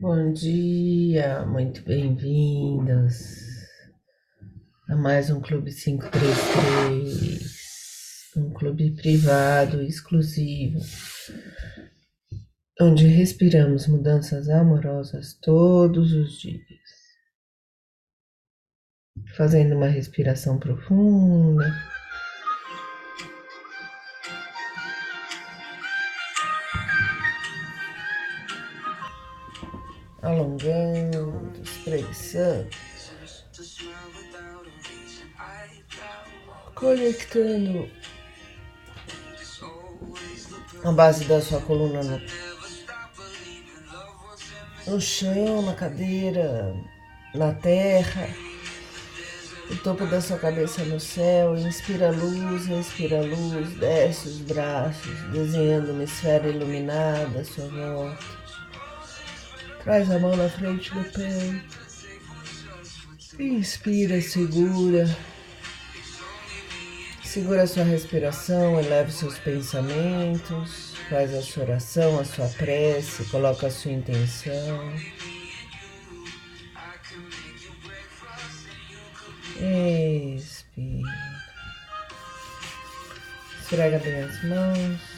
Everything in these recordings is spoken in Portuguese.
Bom dia, muito bem-vindos a mais um Clube 533, um clube privado exclusivo, onde respiramos mudanças amorosas todos os dias. Fazendo uma respiração profunda. Alongando, espreguiçando, conectando a base da sua coluna no, no chão, na cadeira, na terra, o topo da sua cabeça no céu, inspira luz, respira a luz, desce os braços, desenhando uma esfera iluminada à sua volta. Traz a mão na frente do peito. Inspira, segura. Segura a sua respiração, eleva seus pensamentos, faz a sua oração, a sua prece, coloca a sua intenção. Expira. Esfrega bem as mãos.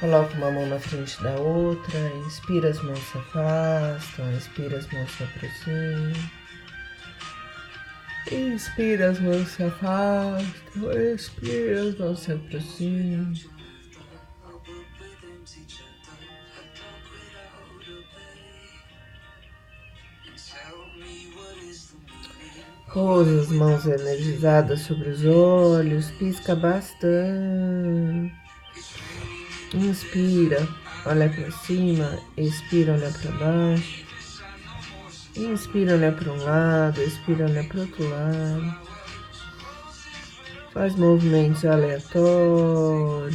Coloca uma mão na frente da outra, inspira, as mãos se afastam, expira, as mãos se aproximam. Inspira, as mãos se afastam, expira, as mãos se aproximam. Pousa as mãos energizadas sobre os olhos, pisca bastante. Inspira, olha para cima, expira, olha para baixo. Inspira, olha para um lado, expira, olha para outro lado. Faz movimentos aleatórios,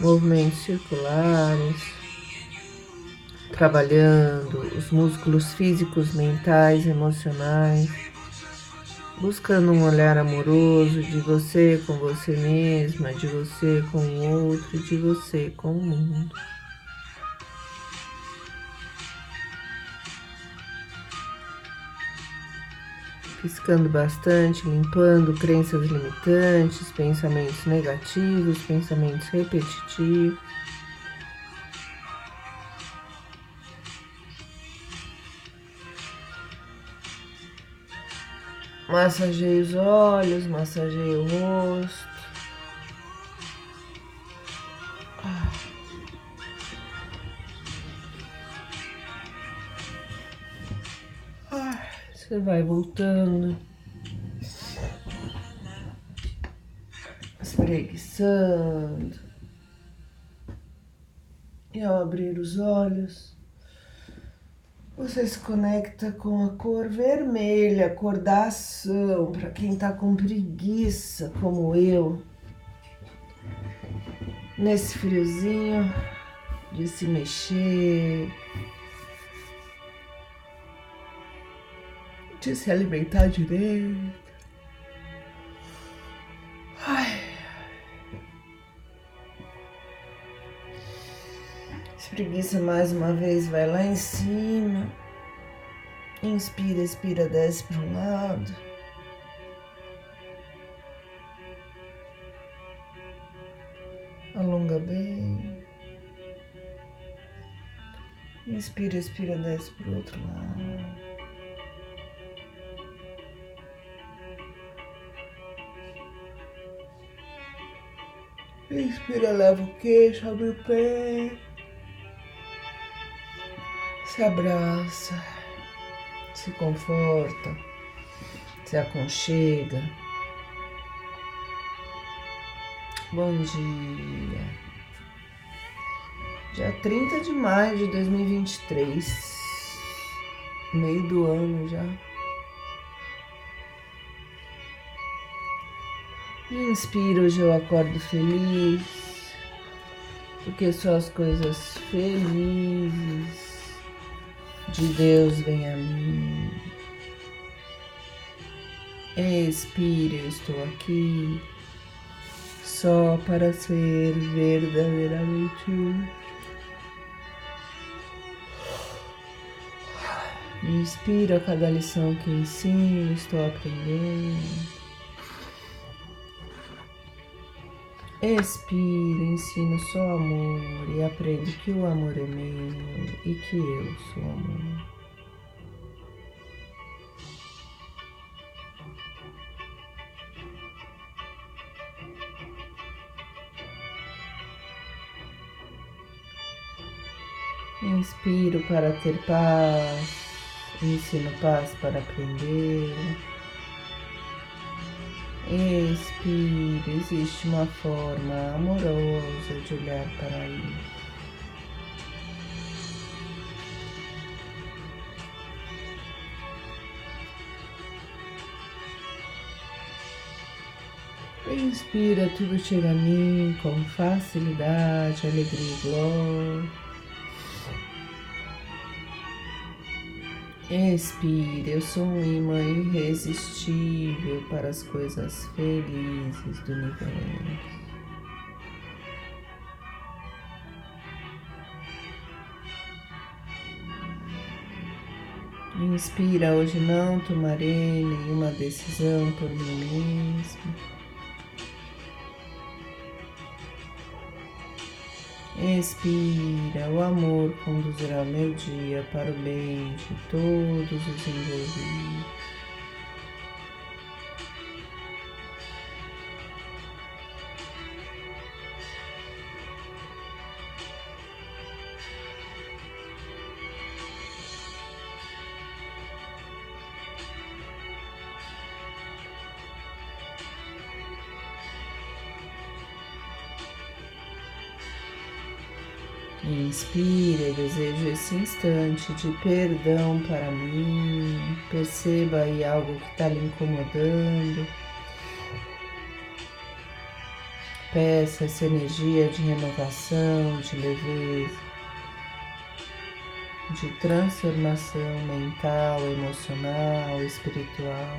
movimentos circulares, trabalhando os músculos físicos, mentais, emocionais buscando um olhar amoroso de você com você mesma, de você com o outro, de você com o mundo. Piscando bastante, limpando crenças limitantes, pensamentos negativos, pensamentos repetitivos. Massageie os olhos, massageie o rosto. Você vai voltando, espreguiçando. E ao abrir os olhos, você se conecta com a cor vermelha, a cor da ação, para quem está com preguiça, como eu. Nesse friozinho de se mexer, de se alimentar direito. Ai. Espreguiça mais uma vez, vai lá em cima. Inspira, expira, desce para um lado. Alonga bem. Inspira, expira, desce para o outro lado. Inspira, leva o queixo, abre o pé se abraça, se conforta, se aconchega. Bom dia. Dia 30 de maio de 2023, meio do ano já. Inspiro, hoje eu acordo feliz, porque só as coisas felizes de Deus vem a mim. Expire, eu estou aqui só para ser verdadeiramente útil. Inspiro a cada lição que ensino, estou aprendendo. Expiro, ensino só amor e aprendo que o amor é meu e que eu sou amor. Inspiro para ter paz, ensino paz para aprender. Expire, existe uma forma amorosa de olhar para isso. Inspira, tudo chega a mim com facilidade, alegria e glória. Expire, eu sou um imã irresistível para as coisas felizes do universo. Inspira, hoje não tomarei nenhuma decisão por mim mesmo. Expira, o amor conduzirá meu dia para o bem de todos os envolvidos. Inspire, desejo esse instante de perdão para mim. Perceba aí algo que está lhe incomodando. Peça essa energia de renovação, de leveza, de transformação mental, emocional, espiritual.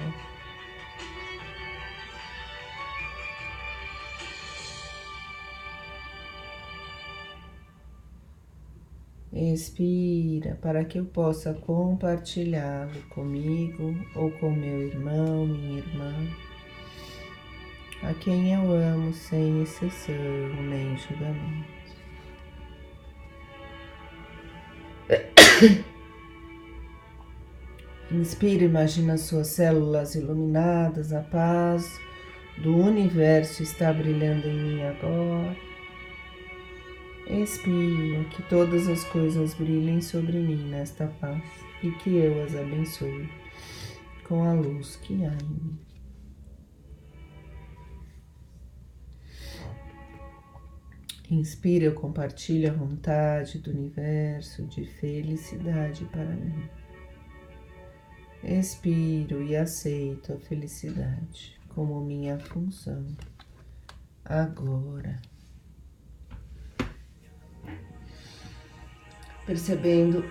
Expira para que eu possa compartilhá-lo comigo ou com meu irmão, minha irmã, a quem eu amo sem exceção nem julgamento. Inspira, imagina suas células iluminadas, a paz do universo está brilhando em mim agora. Expiro que todas as coisas brilhem sobre mim nesta paz e que eu as abençoe com a luz que há em mim. Inspira, eu compartilho a vontade do universo de felicidade para mim. Expiro e aceito a felicidade como minha função agora. Percebendo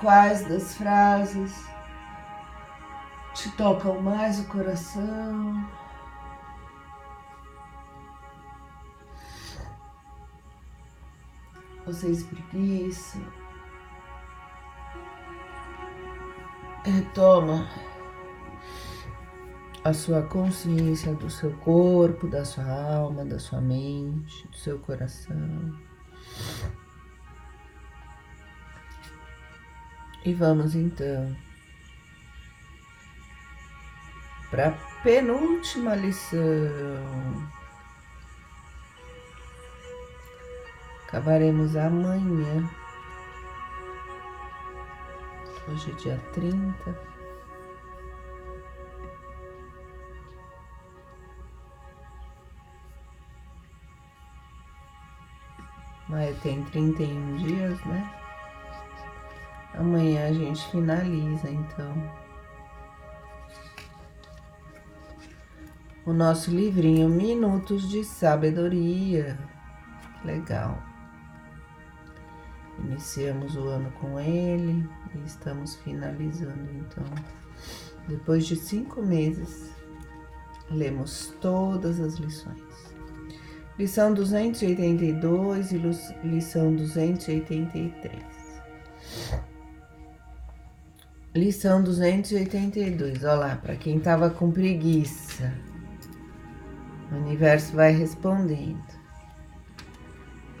quais das frases te tocam mais o coração. Você espreguiça, retoma a sua consciência do seu corpo, da sua alma, da sua mente, do seu coração. E vamos então para a penúltima lição. Acabaremos amanhã. Hoje é dia 30. Maio tem 31 dias, né? Amanhã a gente finaliza, então. O nosso livrinho Minutos de Sabedoria. Legal. Iniciamos o ano com ele e estamos finalizando, então. Depois de cinco meses, lemos todas as lições. Lição 282 e lição 283. Lição 282. Olá, para quem estava com preguiça. O universo vai respondendo.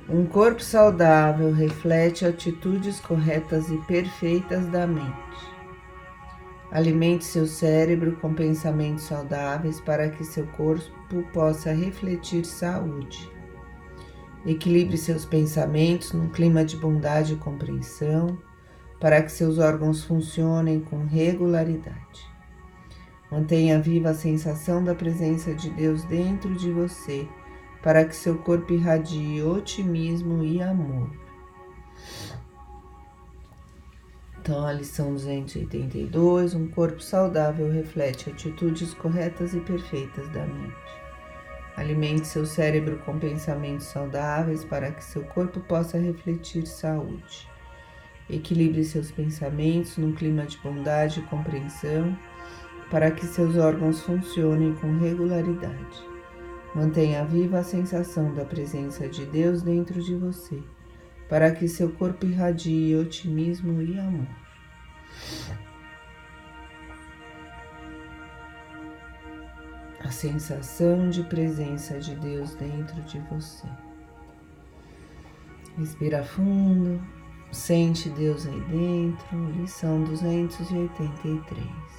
Um corpo saudável reflete atitudes corretas e perfeitas da mente. Alimente seu cérebro com pensamentos saudáveis para que seu corpo possa refletir saúde. Equilibre seus pensamentos num clima de bondade e compreensão para que seus órgãos funcionem com regularidade. Mantenha viva a sensação da presença de Deus dentro de você para que seu corpo irradie otimismo e amor. Então, a lição 282: um corpo saudável reflete atitudes corretas e perfeitas da mente. Alimente seu cérebro com pensamentos saudáveis para que seu corpo possa refletir saúde. Equilibre seus pensamentos num clima de bondade e compreensão para que seus órgãos funcionem com regularidade. Mantenha viva a sensação da presença de Deus dentro de você para que seu corpo irradie otimismo e amor. A sensação de presença de Deus dentro de você. Respira fundo, sente Deus aí dentro. Lição 283.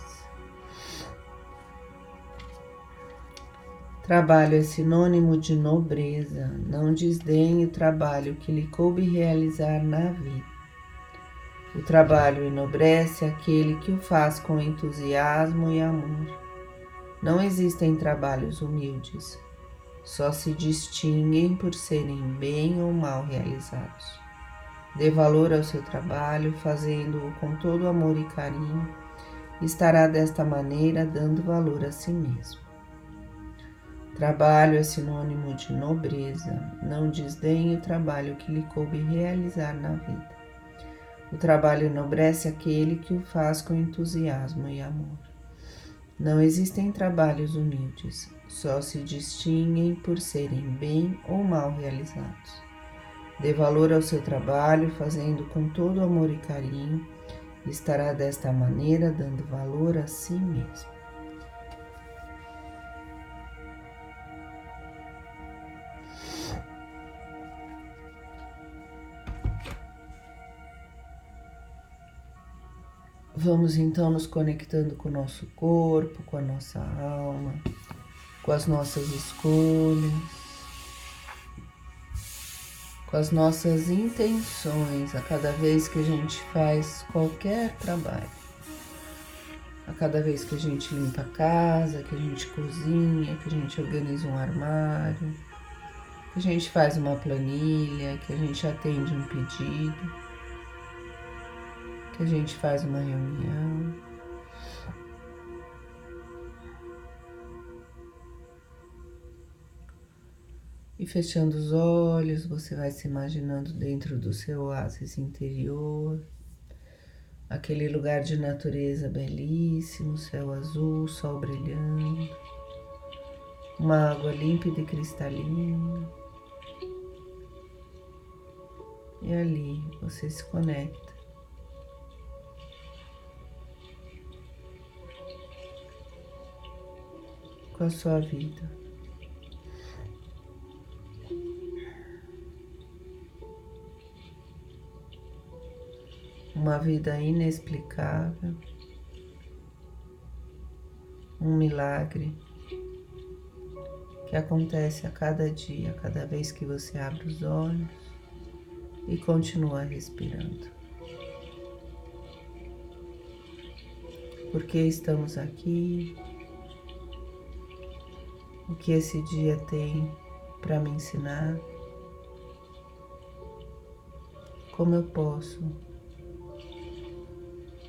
Trabalho é sinônimo de nobreza. Não desdenhe o trabalho que lhe coube realizar na vida. O trabalho enobrece aquele que o faz com entusiasmo e amor. Não existem trabalhos humildes, só se distinguem por serem bem ou mal realizados. Dê valor ao seu trabalho, fazendo-o com todo amor e carinho, estará desta maneira dando valor a si mesmo. Trabalho é sinônimo de nobreza. Não desdenhe o trabalho que lhe coube realizar na vida. O trabalho enobrece aquele que o faz com entusiasmo e amor. Não existem trabalhos humildes, só se distinguem por serem bem ou mal realizados. Dê valor ao seu trabalho, fazendo com todo amor e carinho, estará desta maneira dando valor a si mesmo. Vamos então nos conectando com o nosso corpo, com a nossa alma, com as nossas escolhas, com as nossas intenções a cada vez que a gente faz qualquer trabalho. A cada vez que a gente limpa a casa, que a gente cozinha, que a gente organiza um armário, que a gente faz uma planilha, que a gente atende um pedido que a gente faz uma reunião. E fechando os olhos, você vai se imaginando dentro do seu oásis interior, aquele lugar de natureza belíssimo, céu azul, sol brilhando, uma água límpida e cristalina. E ali você se conecta com a sua vida. Uma vida inexplicável, um milagre que acontece a cada dia, a cada vez que você abre os olhos e continua respirando. Porque estamos aqui, o que esse dia tem para me ensinar, como eu posso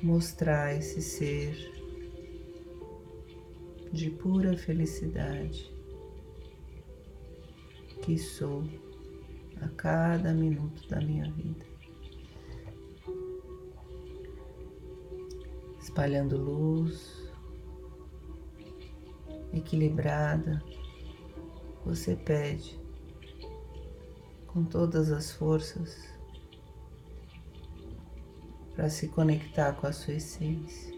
mostrar esse ser de pura felicidade que sou a cada minuto da minha vida. Espalhando luz, equilibrada, você pede com todas as forças para se conectar com a sua essência.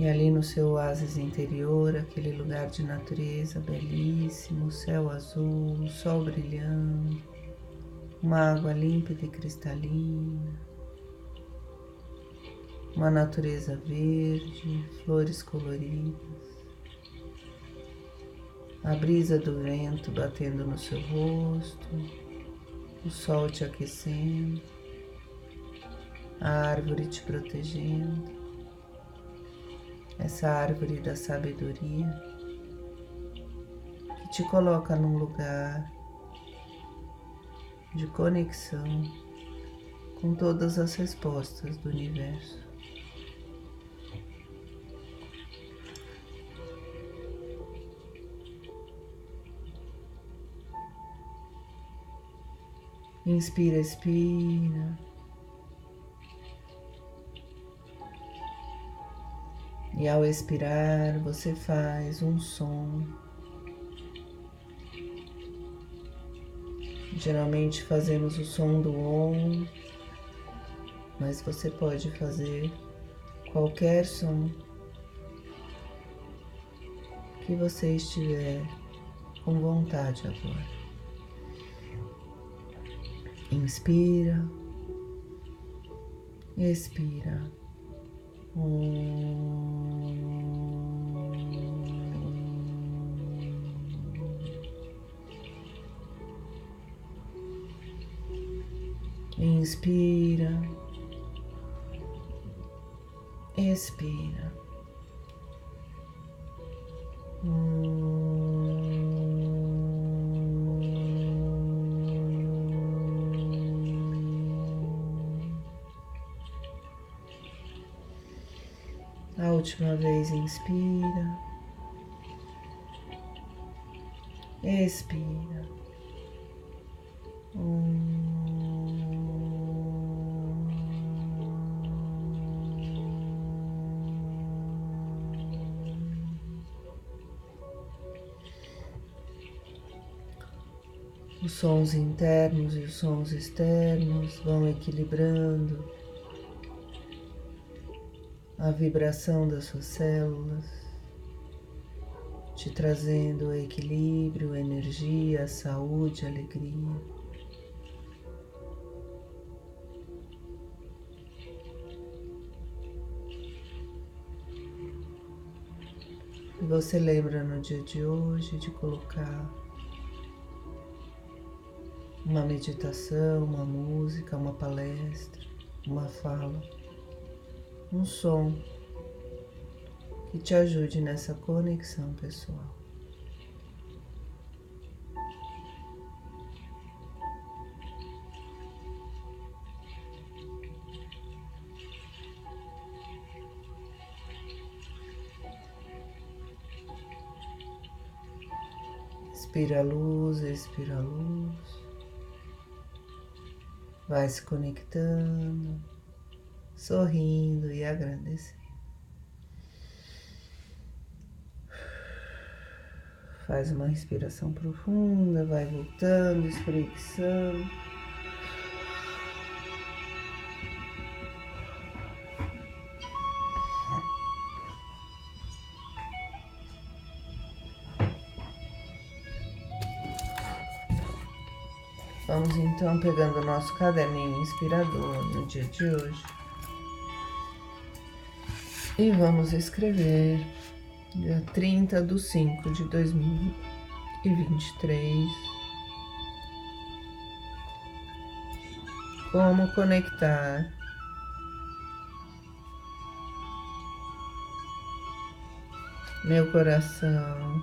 E ali no seu oásis interior, aquele lugar de natureza belíssimo, céu azul, sol brilhando, uma água límpida e cristalina, uma natureza verde, flores coloridas, a brisa do vento batendo no seu rosto, o sol te aquecendo, a árvore te protegendo essa árvore da sabedoria que te coloca num lugar de conexão com todas as respostas do universo. Inspira, expira. E ao expirar, você faz um som. Geralmente fazemos o som do OM, mas você pode fazer qualquer som que você estiver com vontade agora. Inspira, expira. Inspira, expira. A última vez, inspira, expira. Os sons internos e os sons externos vão equilibrando a vibração das suas células, te trazendo equilíbrio, energia, saúde, alegria. E você lembra no dia de hoje de colocar uma meditação, uma música, uma palestra, uma fala um som que te ajude nessa conexão pessoal. Expira a luz, expira a luz. Vai se conectando sorrindo e agradecendo. Faz uma respiração profunda, vai voltando, espreguiçando. Vamos então pegando o nosso caderninho inspirador no dia de hoje. E vamos escrever dia 30 de 5 de 2023. Como conectar meu coração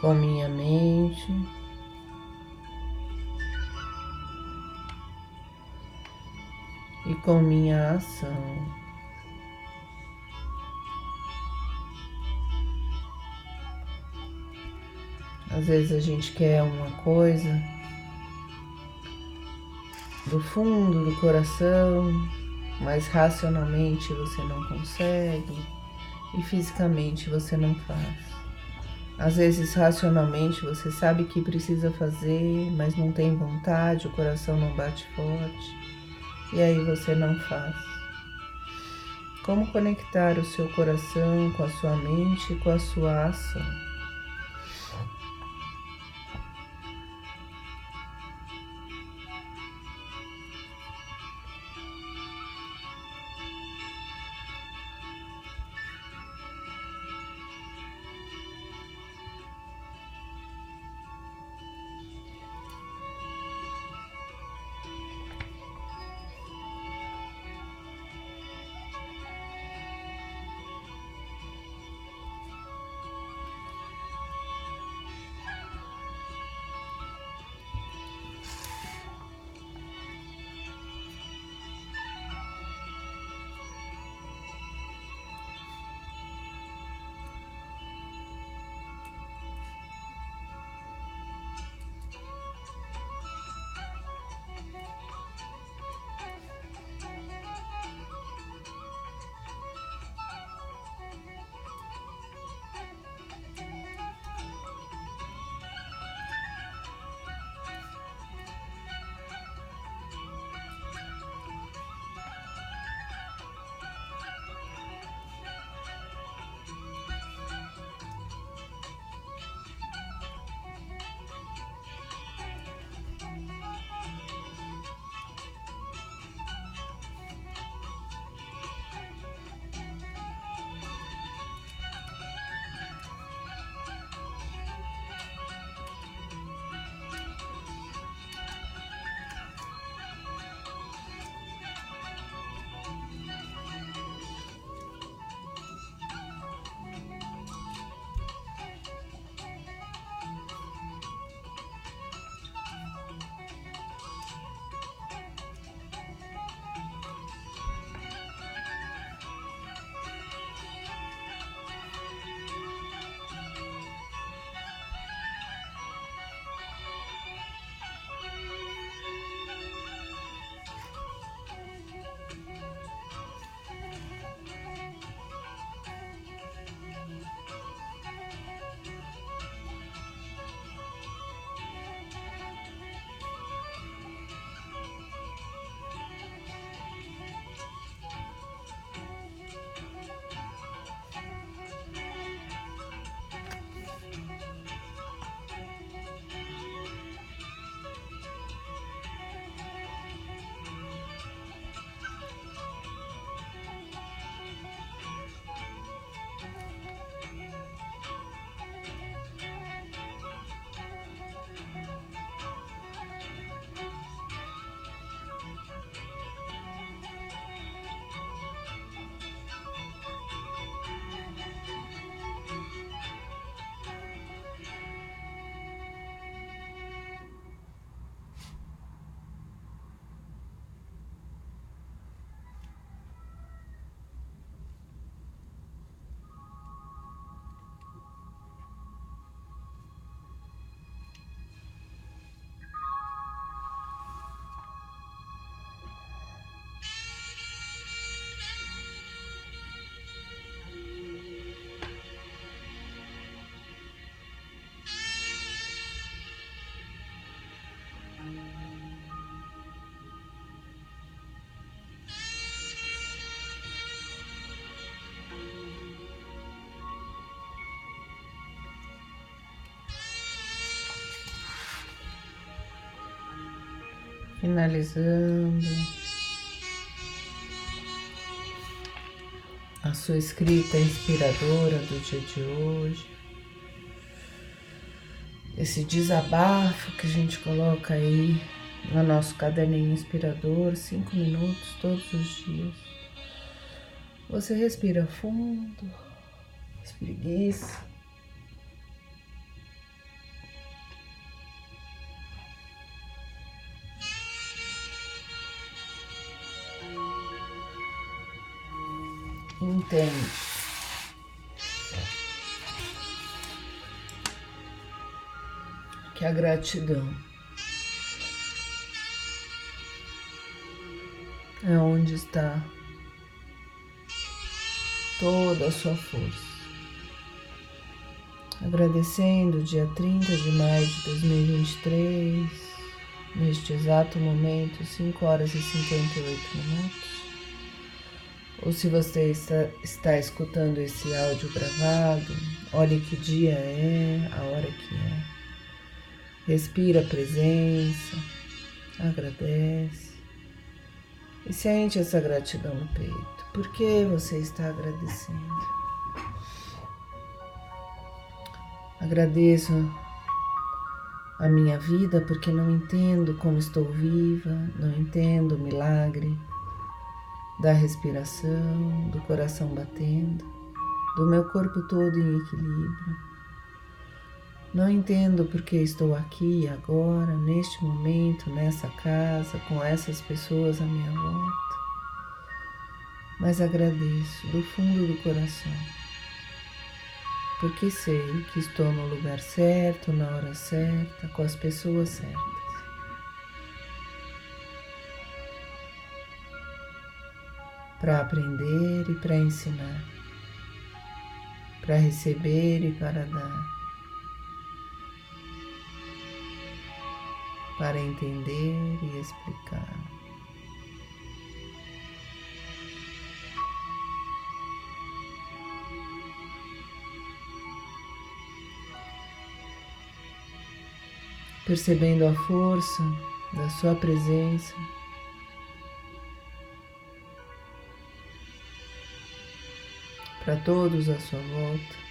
com minha mente. E com minha ação. Às vezes a gente quer uma coisa do fundo do coração, mas racionalmente você não consegue. e fisicamente você não faz. Às vezes, racionalmente, você sabe que precisa fazer, mas não tem vontade, o coração não bate forte, e aí você não faz. Como conectar o seu coração com a sua mente e com a sua ação? Finalizando a sua escrita inspiradora do dia de hoje. Esse desabafo que a gente coloca aí no nosso caderninho inspirador, cinco minutos todos os dias. Você respira fundo, espreguiça. Entende. Que a gratidão é onde está toda a sua força. Agradecendo dia 30 de maio de 2023, neste exato momento, 5 horas e 58 minutos. Ou se você está, está escutando esse áudio gravado, olhe que dia é, a hora que é. Respira a presença, agradece e sente essa gratidão no peito. Por que você está agradecendo? Agradeço a minha vida porque não entendo como estou viva, não entendo o milagre da respiração, do coração batendo, do meu corpo todo em equilíbrio. Não entendo porque estou aqui agora, neste momento, nessa casa, com essas pessoas à minha volta mas agradeço do fundo do coração, porque sei que estou no lugar certo, na hora certa, com as pessoas certas. Para aprender e para ensinar, para receber e para dar, para entender e explicar. percebendo a força da Sua presença. Para todos à sua volta.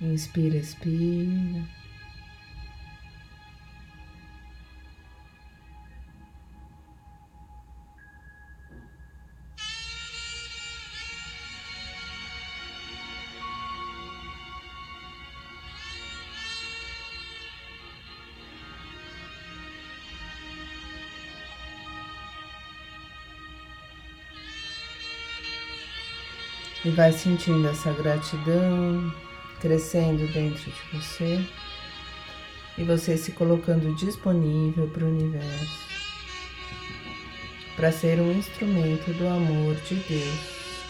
Inspira, expira. E vai sentindo essa gratidão crescendo dentro de você e você se colocando disponível para o universo para ser um instrumento do amor de Deus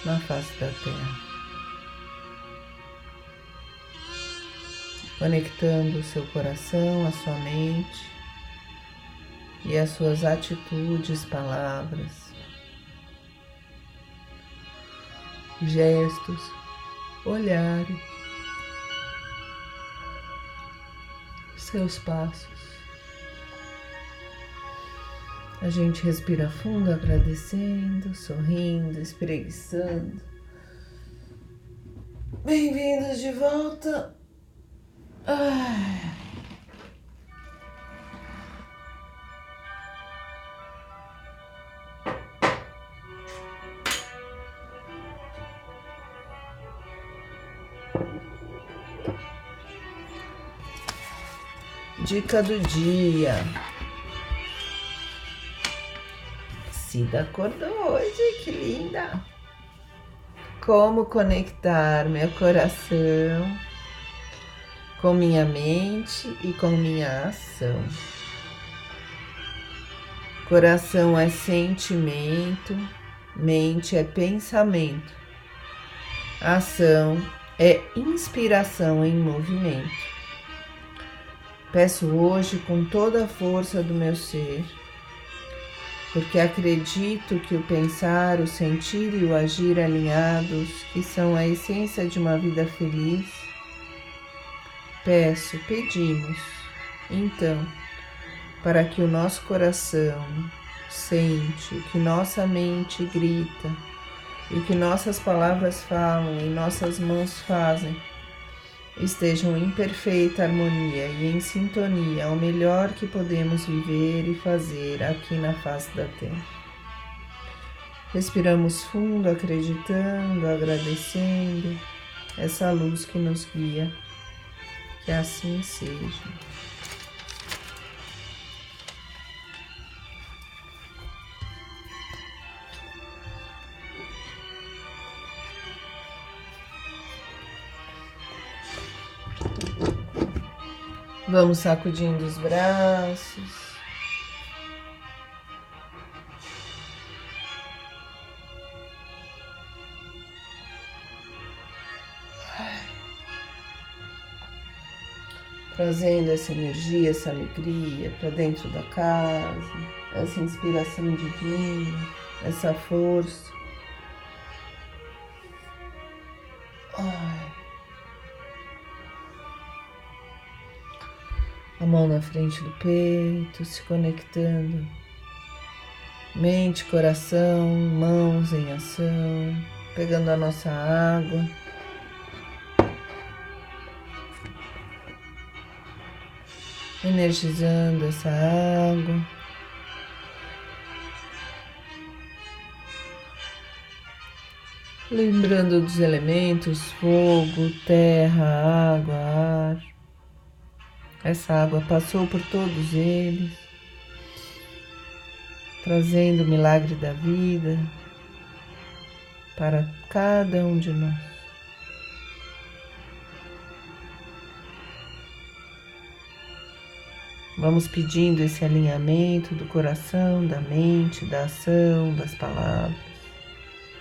na face da Terra. Conectando o seu coração, a sua mente e as suas atitudes, palavras, gestos, olhares seus passos. A gente respira fundo, agradecendo, sorrindo, espreguiçando. Bem-vindos de volta. Ai. Dica do dia. Cida acordou hoje, que linda! Como conectar meu coração com minha mente e com minha ação. Coração é sentimento, mente é pensamento, ação é inspiração em movimento. Peço hoje com toda a força do meu ser, porque acredito que o pensar, o sentir e o agir alinhados, que são a essência de uma vida feliz, peço, pedimos, então, para que o nosso coração sente, que nossa mente grita, e que nossas palavras falam e nossas mãos fazem, estejam em perfeita harmonia e em sintonia ao melhor que podemos viver e fazer aqui na face da Terra. Respiramos fundo, acreditando, agradecendo essa luz que nos guia. Que assim seja. Vamos sacudindo os braços. trazendo essa energia, essa alegria para dentro da casa, essa inspiração divina, essa força. Na frente do peito, se conectando. Mente, coração, mãos em ação, pegando a nossa água. energizando essa água. Lembrando dos elementos fogo, terra, água, ar. Essa água passou por todos eles, trazendo o milagre da vida para cada um de nós. Vamos pedindo esse alinhamento do coração, da mente, da ação, das palavras,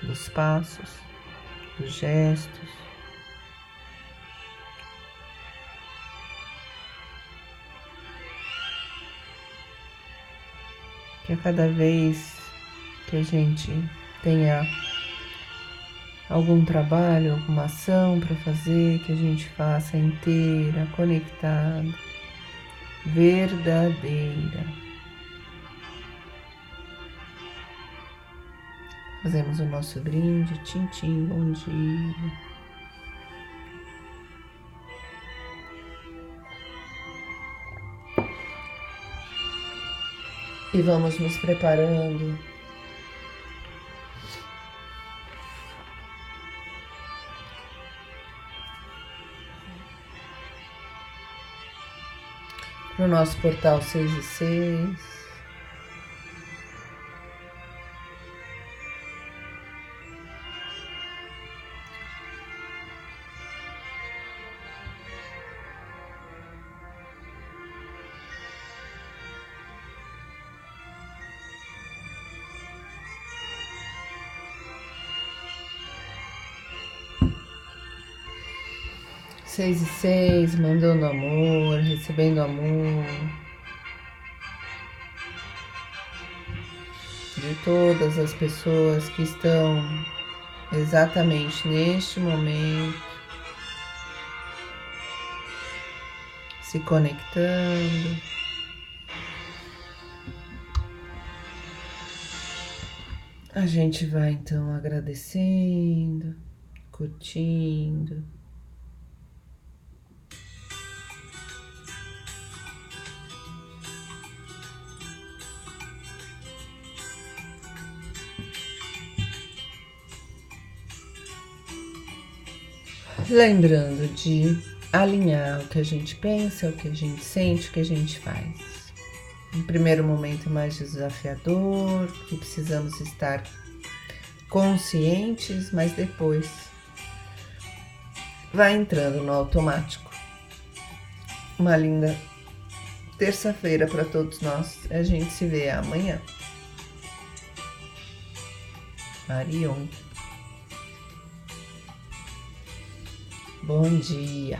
dos passos, dos gestos. Que a cada vez que a gente tenha algum trabalho, alguma ação para fazer, que a gente faça inteira, conectada verdadeira. Fazemos o nosso brinde, tintim, bom dia. E vamos nos preparando no nosso portal 6 e 6. seis seis, mandando amor, recebendo amor. De todas as pessoas que estão exatamente neste momento se conectando. A gente vai então agradecendo, curtindo. Lembrando de alinhar o que a gente pensa, o que a gente sente, o que a gente faz. No primeiro momento mais desafiador, que precisamos estar conscientes, mas depois vai entrando no automático. Uma linda terça-feira para todos nós. A gente se vê amanhã. Marion. Bom dia.